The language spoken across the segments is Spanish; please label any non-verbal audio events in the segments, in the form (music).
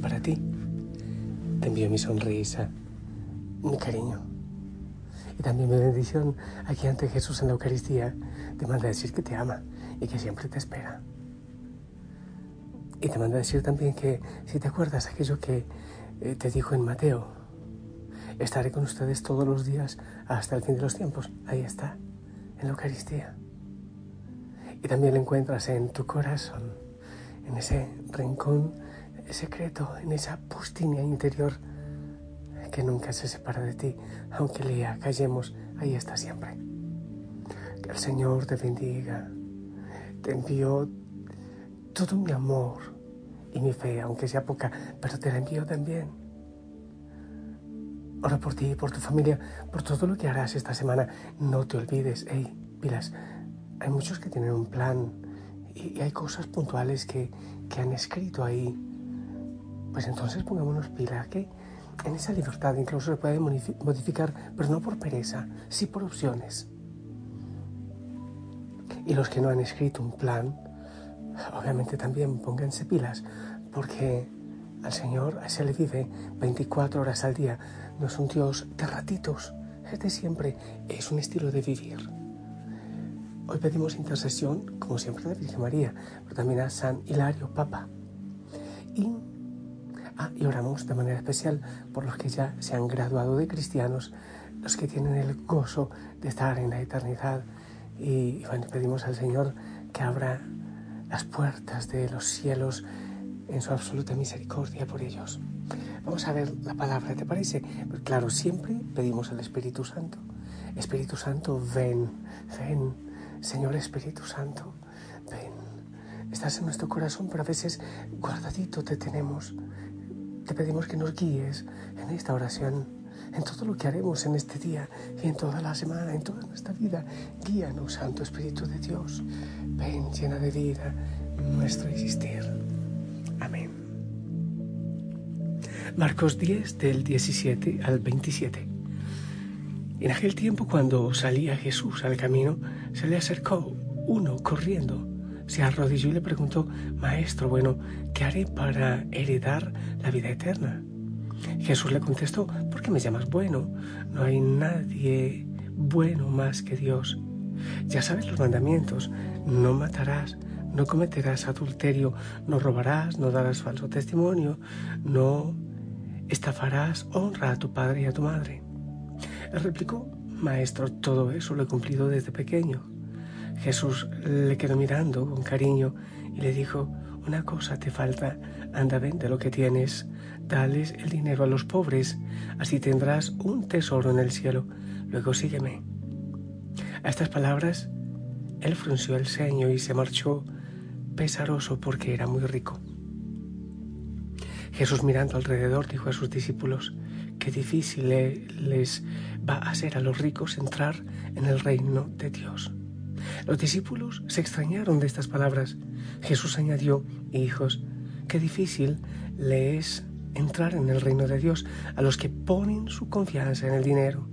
Para ti. Te envío mi sonrisa, mi cariño. Y también mi bendición aquí ante Jesús en la Eucaristía. Te manda a decir que te ama y que siempre te espera. Y te manda a decir también que si te acuerdas aquello que eh, te dijo en Mateo, estaré con ustedes todos los días hasta el fin de los tiempos. Ahí está, en la Eucaristía. Y también lo encuentras en tu corazón en ese rincón secreto, en esa pustinia interior que nunca se separa de ti, aunque le callemos, ahí está siempre. Que el Señor te bendiga. Te envío todo mi amor y mi fe, aunque sea poca, pero te la envío también. Ora por ti, por tu familia, por todo lo que harás esta semana. No te olvides, hey, pilas, hay muchos que tienen un plan, y, hay cosas puntuales que, que, han escrito ahí, pues entonces pongámonos pila, que en esa libertad incluso se puede modificar, pero no por pereza, sí por opciones. Y los que no han escrito un plan, obviamente también pónganse pilas, porque al Señor se le vive 24 horas al día. No es un Dios de ratitos, es de siempre, es un estilo de vivir. Hoy pedimos intercesión, como siempre, a la Virgen María, pero también a San Hilario, Papa. Y, ah, y oramos de manera especial por los que ya se han graduado de cristianos, los que tienen el gozo de estar en la eternidad. Y, bueno, pedimos al Señor que abra las puertas de los cielos en su absoluta misericordia por ellos. Vamos a ver la palabra, ¿te parece? Pero claro, siempre pedimos al Espíritu Santo. Espíritu Santo, ven, ven Señor Espíritu Santo, ven, estás en nuestro corazón, pero a veces guardadito te tenemos. Te pedimos que nos guíes en esta oración, en todo lo que haremos en este día y en toda la semana, en toda nuestra vida. Guíanos, Santo Espíritu de Dios. Ven, llena de vida nuestro existir. Amén. Marcos 10 del 17 al 27. En aquel tiempo cuando salía Jesús al camino, se le acercó uno corriendo, se arrodilló y le preguntó, Maestro, bueno, ¿qué haré para heredar la vida eterna? Jesús le contestó, ¿por qué me llamas bueno? No hay nadie bueno más que Dios. Ya sabes los mandamientos, no matarás, no cometerás adulterio, no robarás, no darás falso testimonio, no estafarás, honra a tu padre y a tu madre. Él replicó, Maestro, todo eso lo he cumplido desde pequeño. Jesús le quedó mirando con cariño y le dijo, una cosa te falta, anda, vende lo que tienes, dales el dinero a los pobres, así tendrás un tesoro en el cielo, luego sígueme. A estas palabras, él frunció el ceño y se marchó pesaroso porque era muy rico. Jesús mirando alrededor dijo a sus discípulos, qué difícil les va a ser a los ricos entrar en el reino de Dios. Los discípulos se extrañaron de estas palabras. Jesús añadió, hijos, qué difícil le es entrar en el reino de Dios a los que ponen su confianza en el dinero.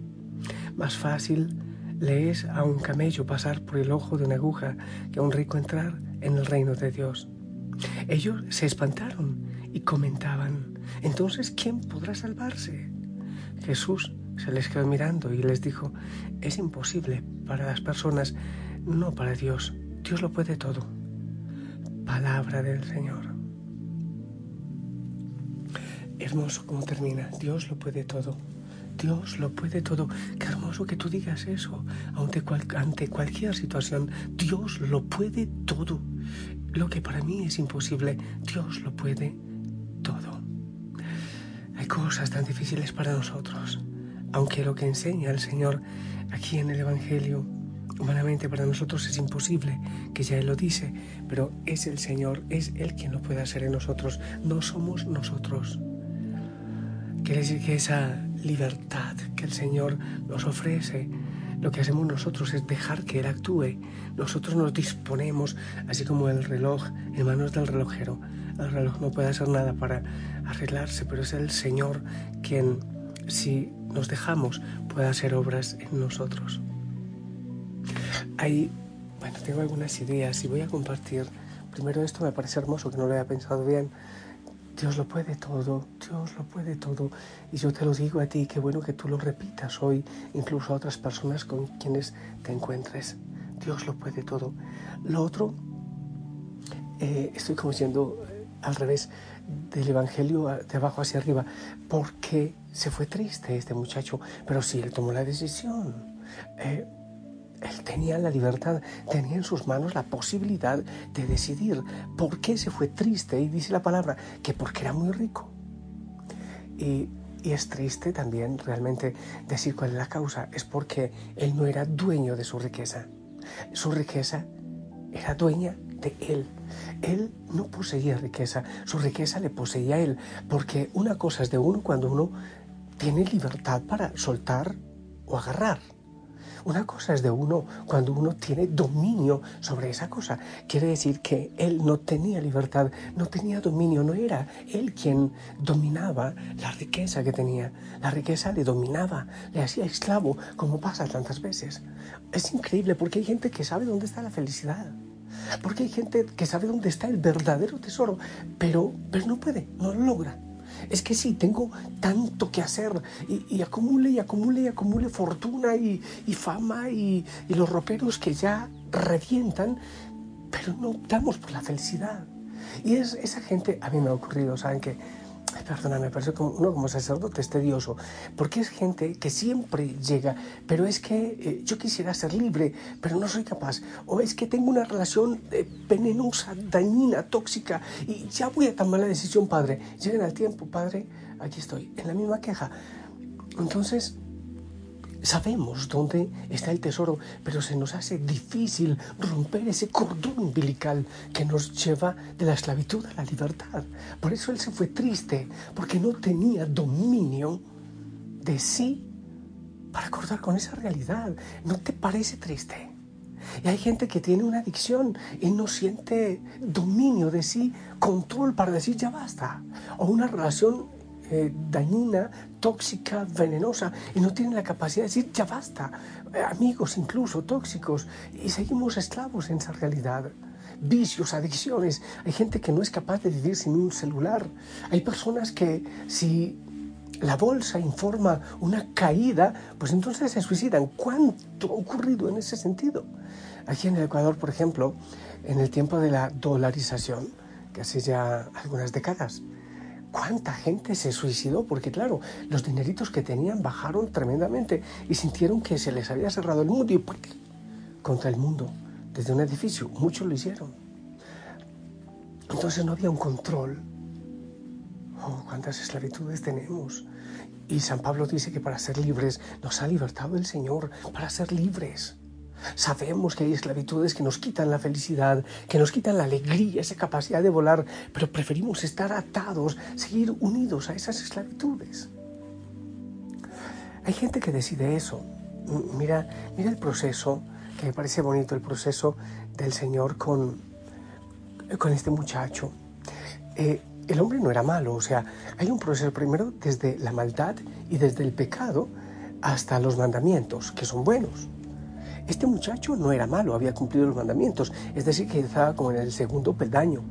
Más fácil le es a un camello pasar por el ojo de una aguja que a un rico entrar en el reino de Dios. Ellos se espantaron y comentaban, entonces, ¿quién podrá salvarse? Jesús se les quedó mirando y les dijo, es imposible para las personas, no para Dios. Dios lo puede todo. Palabra del Señor. Hermoso como termina. Dios lo puede todo. Dios lo puede todo. Qué hermoso que tú digas eso ante, ante cualquier situación. Dios lo puede todo. lo que para mí es imposible, Dios lo puede todo. Hay cosas tan difíciles para nosotros, aunque lo que enseña el Señor aquí en el Evangelio humanamente para nosotros es imposible, que ya Él lo dice, pero es el Señor, es Él quien lo puede hacer en nosotros, no somos nosotros. Quiere decir que esa libertad que el Señor nos ofrece, lo que hacemos nosotros es dejar que Él actúe. Nosotros nos disponemos, así como el reloj en manos del relojero. El reloj no puede hacer nada para arreglarse, pero es el Señor quien, si nos dejamos, puede hacer obras en nosotros. Hay, bueno, tengo algunas ideas y voy a compartir. Primero esto me parece hermoso, que no lo había pensado bien. Dios lo puede todo, Dios lo puede todo. Y yo te lo digo a ti, qué bueno que tú lo repitas hoy, incluso a otras personas con quienes te encuentres. Dios lo puede todo. Lo otro, eh, estoy como eh, al revés del Evangelio de abajo hacia arriba, porque se fue triste este muchacho, pero sí, él tomó la decisión. Eh, él tenía la libertad, tenía en sus manos la posibilidad de decidir por qué se fue triste. Y dice la palabra que porque era muy rico. Y, y es triste también realmente decir cuál es la causa. Es porque él no era dueño de su riqueza. Su riqueza era dueña de él. Él no poseía riqueza, su riqueza le poseía a él, porque una cosa es de uno cuando uno tiene libertad para soltar o agarrar. Una cosa es de uno cuando uno tiene dominio sobre esa cosa. Quiere decir que él no tenía libertad, no tenía dominio, no era él quien dominaba la riqueza que tenía. La riqueza le dominaba, le hacía esclavo, como pasa tantas veces. Es increíble porque hay gente que sabe dónde está la felicidad. Porque hay gente que sabe dónde está el verdadero tesoro, pero, pero no puede, no lo logra. Es que sí, tengo tanto que hacer y, acumule y acumule y acumule fortuna y, fama y, los roperos que ya revientan, pero no optamos por la felicidad. Y es, esa gente, a mí me ha ocurrido, ¿saben qué? Perdóname, parece como, uno como sacerdote es tedioso, porque es gente que siempre llega, pero es que eh, yo quisiera ser libre, pero no soy capaz, o es que tengo una relación eh, venenosa, dañina, tóxica, y ya voy a tomar la decisión, padre. Lleguen al tiempo, padre, aquí estoy, en la misma queja. Entonces, Sabemos dónde está el tesoro, pero se nos hace difícil romper ese cordón umbilical que nos lleva de la esclavitud a la libertad. Por eso él se fue triste, porque no tenía dominio de sí para acordar con esa realidad. ¿No te parece triste? Y hay gente que tiene una adicción y no siente dominio de sí, control para decir ya basta. O una relación eh, dañina, tóxica, venenosa, y no tienen la capacidad de decir, ya basta, eh, amigos incluso tóxicos, y seguimos esclavos en esa realidad. Vicios, adicciones. Hay gente que no es capaz de vivir sin un celular. Hay personas que si la bolsa informa una caída, pues entonces se suicidan. ¿Cuánto ha ocurrido en ese sentido? Aquí en el Ecuador, por ejemplo, en el tiempo de la dolarización, que hace ya algunas décadas, ¿Cuánta gente se suicidó? Porque claro, los dineritos que tenían bajaron tremendamente y sintieron que se les había cerrado el mundo y contra el mundo, desde un edificio. Muchos lo hicieron. Entonces no había un control. Oh, cuántas esclavitudes tenemos. Y San Pablo dice que para ser libres nos ha libertado el Señor, para ser libres. Sabemos que hay esclavitudes que nos quitan la felicidad, que nos quitan la alegría, esa capacidad de volar, pero preferimos estar atados, seguir unidos a esas esclavitudes. Hay gente que decide eso. Mira, mira el proceso, que me parece bonito, el proceso del Señor con, con este muchacho. Eh, el hombre no era malo, o sea, hay un proceso primero desde la maldad y desde el pecado hasta los mandamientos, que son buenos. Este muchacho no era malo, había cumplido los mandamientos, es decir, que estaba como en el segundo peldaño,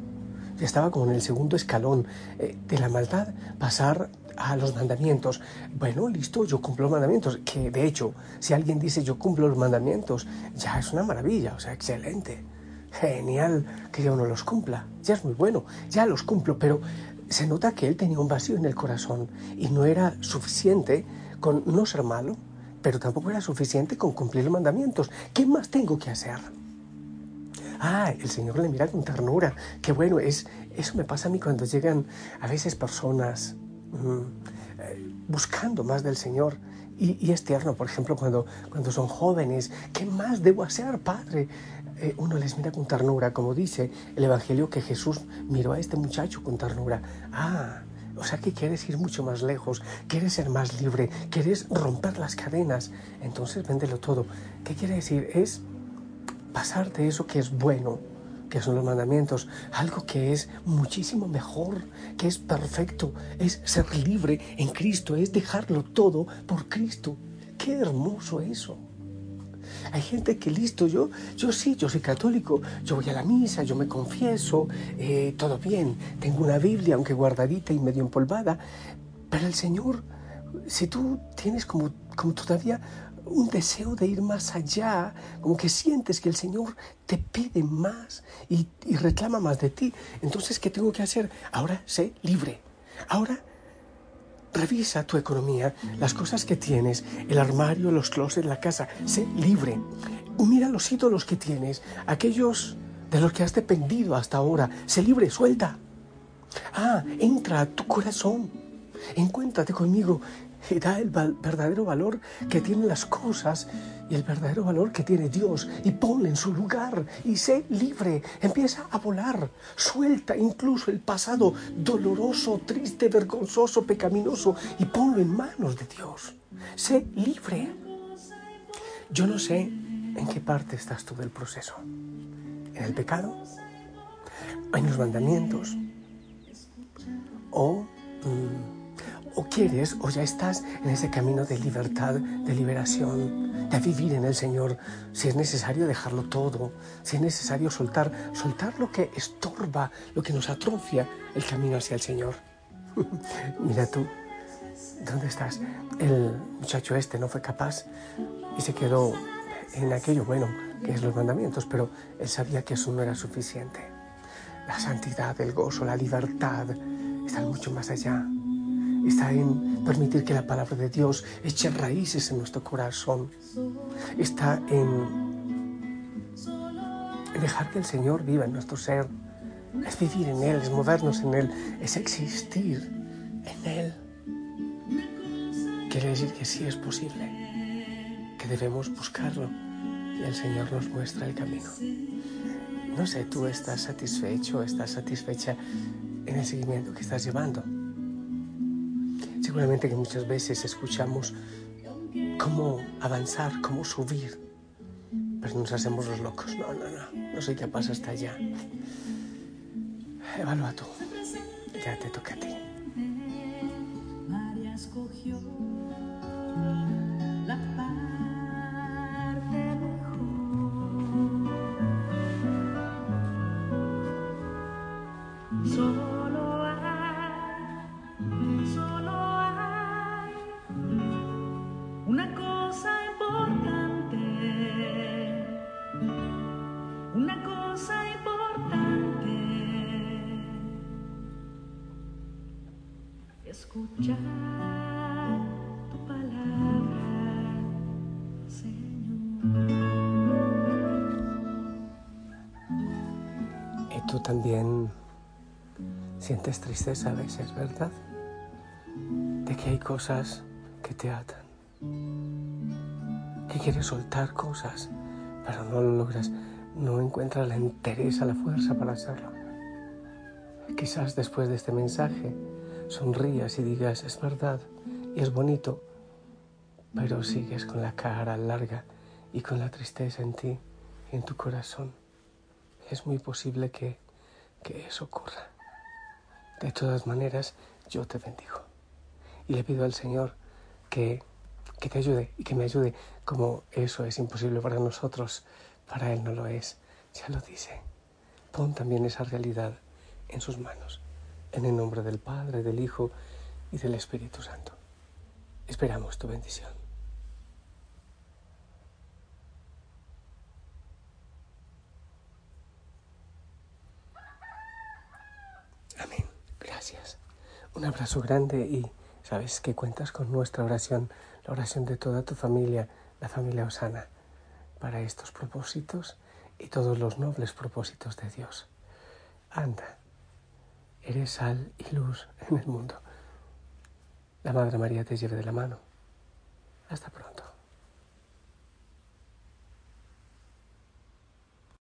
estaba como en el segundo escalón eh, de la maldad, pasar a los mandamientos. Bueno, listo, yo cumplo los mandamientos, que de hecho, si alguien dice yo cumplo los mandamientos, ya es una maravilla, o sea, excelente, genial que ya uno los cumpla, ya es muy bueno, ya los cumplo, pero se nota que él tenía un vacío en el corazón y no era suficiente con no ser malo, pero tampoco era suficiente con cumplir los mandamientos. ¿Qué más tengo que hacer? Ah, el Señor le mira con ternura. Qué bueno, es, eso me pasa a mí cuando llegan a veces personas mm, eh, buscando más del Señor. Y, es tierno, por ejemplo, cuando, cuando son jóvenes, ¿qué más debo hacer, Padre? Eh, uno les mira con ternura, como dice el Evangelio que Jesús miró a este muchacho con ternura. Ah, o sea que quieres ir mucho más lejos, quieres ser más libre, quieres romper las cadenas. Entonces véndelo todo. ¿Qué quiere decir? Es pasar de eso que es bueno, que son los mandamientos, algo que es muchísimo mejor, que es perfecto, es ser libre en Cristo, es dejarlo todo por Cristo. Qué hermoso eso. Hay gente que listo, yo, yo sí, yo soy católico, yo voy a la misa, yo me confieso, eh, todo bien, tengo una Biblia, aunque guardadita y medio empolvada, pero el Señor, si tú tienes como, como todavía un deseo de ir más allá, como que sientes que el Señor te pide más y, y reclama más de ti, entonces, ¿qué tengo que hacer? Ahora sé libre. Ahora Revisa tu economía, las cosas que tienes, el armario, los closets, la casa. Sé libre. Mira los ídolos que tienes, aquellos de los que has dependido hasta ahora. Sé libre, suelta. Ah, entra a tu corazón. Encuéntrate conmigo y da el verdadero valor que tienen las cosas y el verdadero valor que tiene Dios y ponle en su lugar y sé libre, empieza a volar, suelta incluso el pasado doloroso, triste, vergonzoso, pecaminoso y ponlo en manos de Dios. Sé libre. Yo no sé en qué parte estás tú del proceso. ¿En el pecado? ¿En los mandamientos? ¿O... Mm, o quieres o ya estás en ese camino de libertad, de liberación, de vivir en el Señor. Si es necesario dejarlo todo, si es necesario soltar, soltar lo que estorba, lo que nos atrofia el camino hacia el Señor. (laughs) Mira tú, ¿dónde estás? El muchacho este no fue capaz y se quedó en aquello bueno que es los mandamientos, pero él sabía que eso no era suficiente. La santidad, el gozo, la libertad están mucho más allá está en permitir que la palabra de Dios eche raíces en nuestro corazón. Está en, dejar que el Señor viva en nuestro ser. Es vivir en Él, es movernos en Él, es existir en Él. Quiere decir que sí es posible, que debemos buscarlo y el Señor nos muestra el camino. No sé, tú estás satisfecho, estás satisfecha en el seguimiento que estás llevando. Seguramente que muchas veces escuchamos cómo avanzar, cómo subir, pero nos hacemos los locos. No, no, no, no sé qué pasa hasta allá. Evalúa tú, ya te toca a ti. Sientes tristeza a veces, ¿verdad? De que hay cosas que te atan, que quieres soltar cosas, pero no lo logras, no encuentras la entereza, la fuerza para hacerlo. Quizás después de este mensaje sonrías y digas, es verdad y es bonito, pero sigues con la cara larga y con la tristeza en ti en tu corazón. Es muy posible que, que eso ocurra. De todas maneras, yo te bendigo. Y le pido al Señor que, que te ayude y que me ayude, como eso es imposible para nosotros, para Él no lo es. Ya lo dice. Pon también esa realidad en sus manos. En el nombre del Padre, del Hijo y del Espíritu Santo. Esperamos tu bendición. Amén. Gracias. Un abrazo grande y sabes que cuentas con nuestra oración, la oración de toda tu familia, la familia Osana, para estos propósitos y todos los nobles propósitos de Dios. Anda, eres sal y luz en el mundo. La Madre María te lleve de la mano. Hasta pronto.